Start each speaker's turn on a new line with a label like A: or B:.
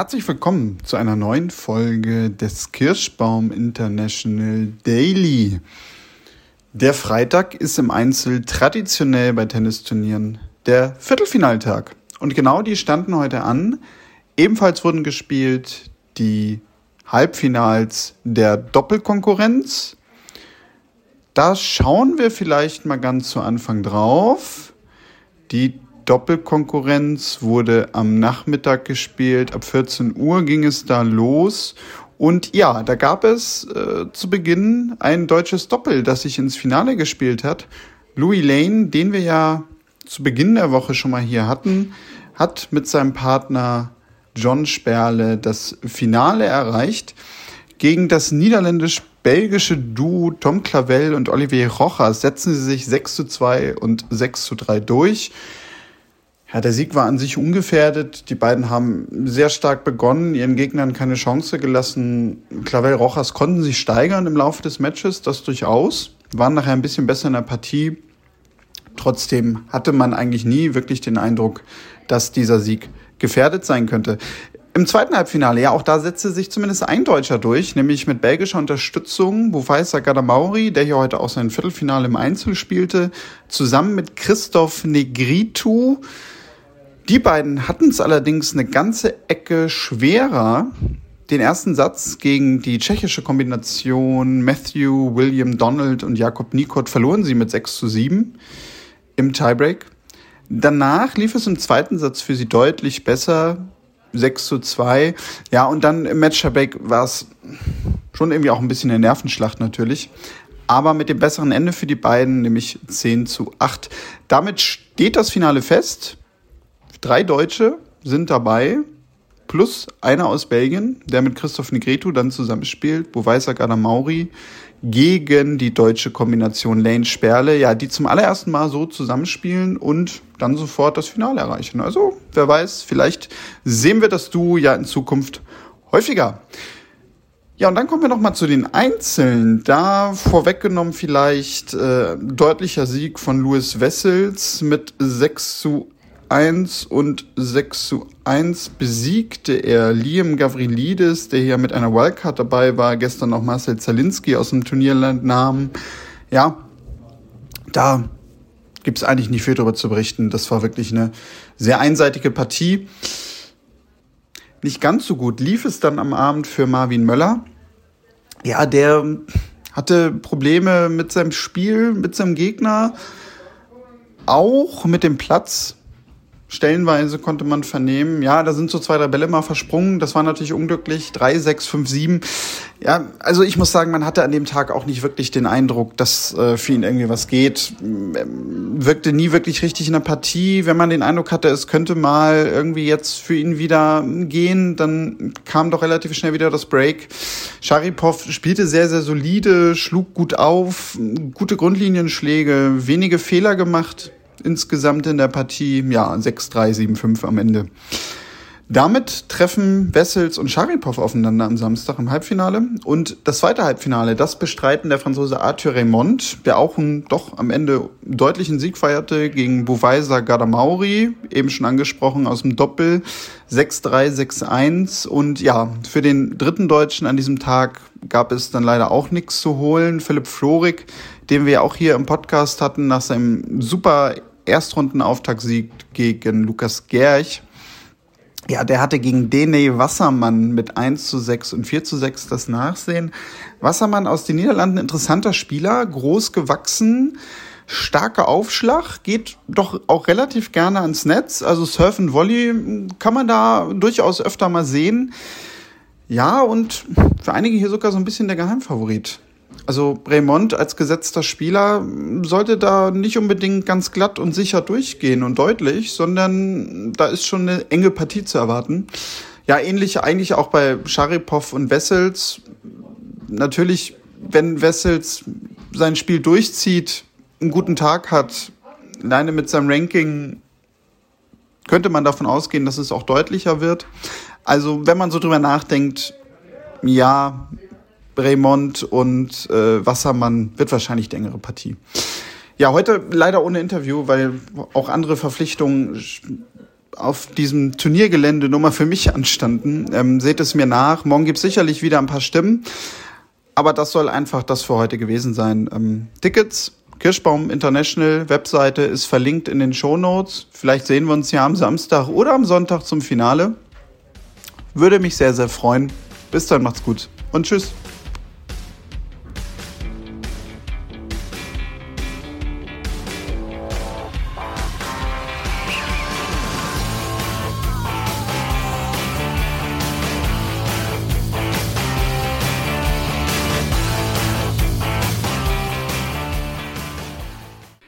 A: Herzlich willkommen zu einer neuen Folge des Kirschbaum International Daily. Der Freitag ist im Einzel traditionell bei Tennisturnieren der Viertelfinaltag. Und genau die standen heute an. Ebenfalls wurden gespielt die Halbfinals der Doppelkonkurrenz. Da schauen wir vielleicht mal ganz zu Anfang drauf. Die Doppelkonkurrenz wurde am Nachmittag gespielt. Ab 14 Uhr ging es da los. Und ja, da gab es äh, zu Beginn ein deutsches Doppel, das sich ins Finale gespielt hat. Louis Lane, den wir ja zu Beginn der Woche schon mal hier hatten, hat mit seinem Partner John Sperle das Finale erreicht gegen das niederländisch-belgische Duo Tom Clavel und Olivier Rojas setzen sie sich 6 zu 2 und 6 zu 3 durch. Ja, der Sieg war an sich ungefährdet. Die beiden haben sehr stark begonnen, ihren Gegnern keine Chance gelassen. Clavel Rojas konnten sich steigern im Laufe des Matches, das durchaus. Waren nachher ein bisschen besser in der Partie. Trotzdem hatte man eigentlich nie wirklich den Eindruck, dass dieser Sieg gefährdet sein könnte. Im zweiten Halbfinale, ja, auch da setzte sich zumindest ein Deutscher durch, nämlich mit belgischer Unterstützung Bufaisa Gadamauri, der hier heute auch sein Viertelfinale im Einzel spielte, zusammen mit Christoph Negritu. Die beiden hatten es allerdings eine ganze Ecke schwerer. Den ersten Satz gegen die tschechische Kombination Matthew, William Donald und Jakob Nikot verloren sie mit 6 zu 7 im Tiebreak. Danach lief es im zweiten Satz für sie deutlich besser. 6 zu 2. Ja, und dann im Match-Tiebreak war es schon irgendwie auch ein bisschen eine Nervenschlacht natürlich. Aber mit dem besseren Ende für die beiden, nämlich 10 zu 8. Damit steht das Finale fest. Drei Deutsche sind dabei, plus einer aus Belgien, der mit Christoph Negretu dann zusammenspielt, Buweisa Mauri, gegen die deutsche Kombination Lane Sperle, ja, die zum allerersten Mal so zusammenspielen und dann sofort das Finale erreichen. Also, wer weiß, vielleicht sehen wir das Duo ja in Zukunft häufiger. Ja, und dann kommen wir noch mal zu den Einzelnen. Da vorweggenommen vielleicht äh, deutlicher Sieg von Louis Wessels mit 6 zu 1 und 6 zu 1 besiegte er Liam Gavrilidis, der hier mit einer Wildcard dabei war, gestern noch Marcel Zalinski aus dem Turnierland nahm. Ja, da gibt es eigentlich nicht viel darüber zu berichten. Das war wirklich eine sehr einseitige Partie. Nicht ganz so gut lief es dann am Abend für Marvin Möller. Ja, der hatte Probleme mit seinem Spiel, mit seinem Gegner, auch mit dem Platz. Stellenweise konnte man vernehmen, ja, da sind so zwei, drei Bälle mal versprungen. Das war natürlich unglücklich. Drei, sechs, fünf, sieben. Ja, also ich muss sagen, man hatte an dem Tag auch nicht wirklich den Eindruck, dass äh, für ihn irgendwie was geht. Ähm, wirkte nie wirklich richtig in der Partie. Wenn man den Eindruck hatte, es könnte mal irgendwie jetzt für ihn wieder gehen, dann kam doch relativ schnell wieder das Break. Sharipov spielte sehr, sehr solide, schlug gut auf, gute Grundlinienschläge, wenige Fehler gemacht insgesamt in der Partie. Ja, 6-3, 7-5 am Ende. Damit treffen Wessels und Sharipov aufeinander am Samstag im Halbfinale. Und das zweite Halbfinale, das bestreiten der Franzose Arthur Raymond, der auch einen doch am Ende deutlichen Sieg feierte gegen Buvaisa Gadamauri, eben schon angesprochen aus dem Doppel, 6-3, 6-1. Und ja, für den dritten Deutschen an diesem Tag gab es dann leider auch nichts zu holen. Philipp Florig, den wir auch hier im Podcast hatten, nach seinem super Erstrundenauftaktsieg gegen Lukas Gerch. Ja, der hatte gegen Dene Wassermann mit 1 zu 6 und 4 zu 6 das Nachsehen. Wassermann aus den Niederlanden, interessanter Spieler, groß gewachsen, starker Aufschlag, geht doch auch relativ gerne ans Netz. Also Surfen Volley kann man da durchaus öfter mal sehen. Ja, und für einige hier sogar so ein bisschen der Geheimfavorit. Also Raymond als gesetzter Spieler sollte da nicht unbedingt ganz glatt und sicher durchgehen und deutlich, sondern da ist schon eine enge Partie zu erwarten. Ja, ähnlich eigentlich auch bei Sharipov und Wessels. Natürlich, wenn Wessels sein Spiel durchzieht, einen guten Tag hat, alleine mit seinem Ranking könnte man davon ausgehen, dass es auch deutlicher wird. Also, wenn man so drüber nachdenkt, ja, Raymond und äh, Wassermann wird wahrscheinlich die engere Partie. Ja, heute leider ohne Interview, weil auch andere Verpflichtungen auf diesem Turniergelände nur mal für mich anstanden. Ähm, seht es mir nach. Morgen gibt es sicherlich wieder ein paar Stimmen. Aber das soll einfach das für heute gewesen sein. Ähm, Tickets, Kirschbaum International Webseite ist verlinkt in den Show Notes. Vielleicht sehen wir uns ja am Samstag oder am Sonntag zum Finale. Würde mich sehr, sehr freuen. Bis dann, macht's gut und tschüss.